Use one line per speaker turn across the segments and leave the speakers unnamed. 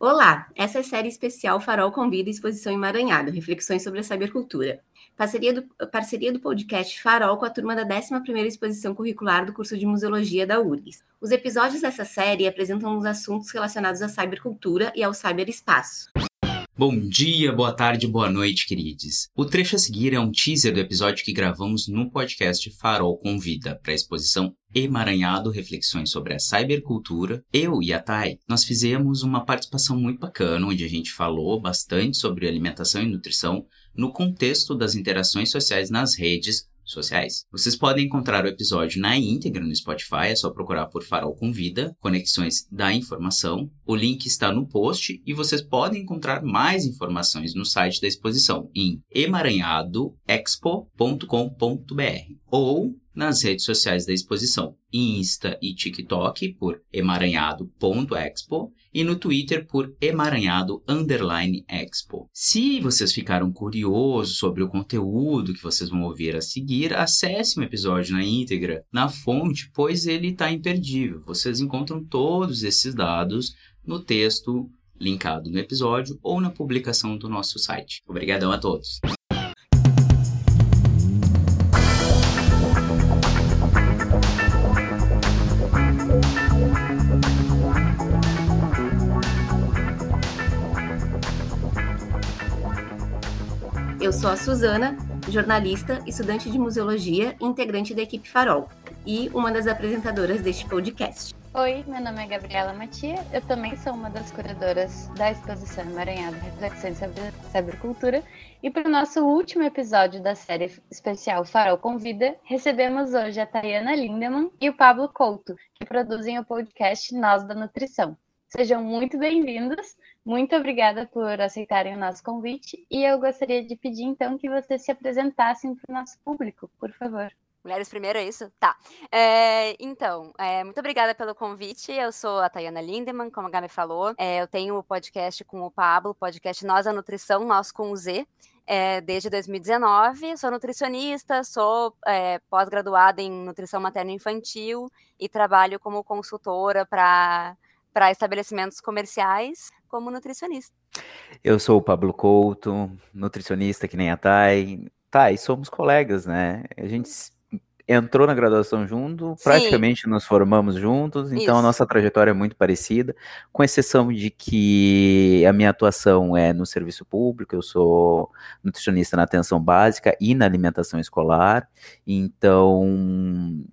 Olá, essa é a série especial Farol Convida Exposição Emaranhado, reflexões sobre a cybercultura. Parceria do, parceria do podcast Farol com a turma da 11ª Exposição Curricular do curso de Museologia da URGS. Os episódios dessa série apresentam os assuntos relacionados à cybercultura e ao cyberespaço.
Bom dia, boa tarde, boa noite, queridos. O trecho a seguir é um teaser do episódio que gravamos no podcast Farol Convida para a exposição Emaranhado Reflexões sobre a Cybercultura. Eu e a Thay, nós fizemos uma participação muito bacana, onde a gente falou bastante sobre alimentação e nutrição no contexto das interações sociais nas redes sociais. Vocês podem encontrar o episódio na íntegra no Spotify, é só procurar por Farol Convida, Conexões da Informação. O link está no post e vocês podem encontrar mais informações no site da exposição em emaranhadoexpo.com.br ou nas redes sociais da exposição, Insta e TikTok por emaranhado.expo e no Twitter por emaranhado expo. Se vocês ficaram curiosos sobre o conteúdo que vocês vão ouvir a seguir, acesse o um episódio na íntegra na fonte, pois ele está imperdível. Vocês encontram todos esses dados no texto linkado no episódio ou na publicação do nosso site. Obrigadão a todos.
Eu sou a Suzana, jornalista, estudante de museologia integrante da equipe Farol, e uma das apresentadoras deste podcast.
Oi, meu nome é Gabriela Matia, eu também sou uma das curadoras da exposição Emaranhado Reflexões sobre Cybercultura, e para o nosso último episódio da série especial Farol Convida, recebemos hoje a Tayana Lindemann e o Pablo Couto, que produzem o podcast Nós da Nutrição. Sejam muito bem-vindos. Muito obrigada por aceitarem o nosso convite. E eu gostaria de pedir, então, que vocês se apresentassem para o nosso público, por favor.
Mulheres primeiro, é isso? Tá. É, então, é, muito obrigada pelo convite. Eu sou a Tayana Lindemann, como a Gabi falou. É, eu tenho o podcast com o Pablo, podcast Nós a Nutrição, Nós com o Z. É, desde 2019. Sou nutricionista, sou é, pós-graduada em nutrição materno infantil e trabalho como consultora para para estabelecimentos comerciais como nutricionista.
Eu sou o Pablo Couto, nutricionista que nem a Thay. Thay, somos colegas, né? A gente entrou na graduação junto, Sim. praticamente nos formamos juntos, então Isso. a nossa trajetória é muito parecida, com exceção de que a minha atuação é no serviço público, eu sou nutricionista na atenção básica e na alimentação escolar, então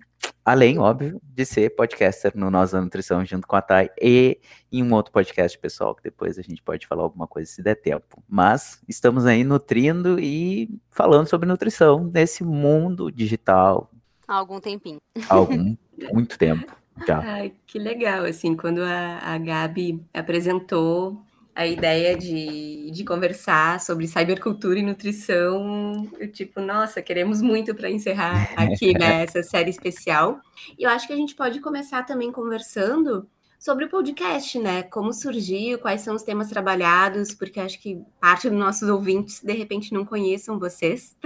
Além, óbvio, de ser podcaster no Nós da Nutrição junto com a Thay e em um outro podcast pessoal, que depois a gente pode falar alguma coisa se der tempo. Mas estamos aí nutrindo e falando sobre nutrição nesse mundo digital.
Há algum tempinho.
Há algum, muito tempo já.
Ai, que legal, assim, quando a, a Gabi apresentou a ideia de, de conversar sobre cybercultura e nutrição. Eu, tipo, nossa, queremos muito para encerrar aqui né, essa série especial. E eu acho que a gente pode começar também conversando sobre o podcast, né? Como surgiu, quais são os temas trabalhados, porque acho que parte dos nossos ouvintes, de repente, não conheçam vocês.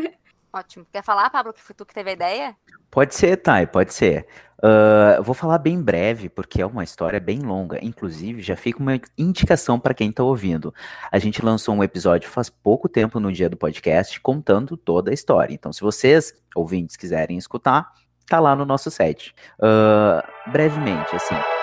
Ótimo. Quer falar, Pablo, que foi tu que teve a ideia?
Pode ser, Thay, pode ser. Uh, vou falar bem breve, porque é uma história bem longa. Inclusive, já fica uma indicação para quem está ouvindo. A gente lançou um episódio faz pouco tempo no dia do podcast, contando toda a história. Então, se vocês, ouvintes, quiserem escutar, tá lá no nosso site. Uh, brevemente, assim.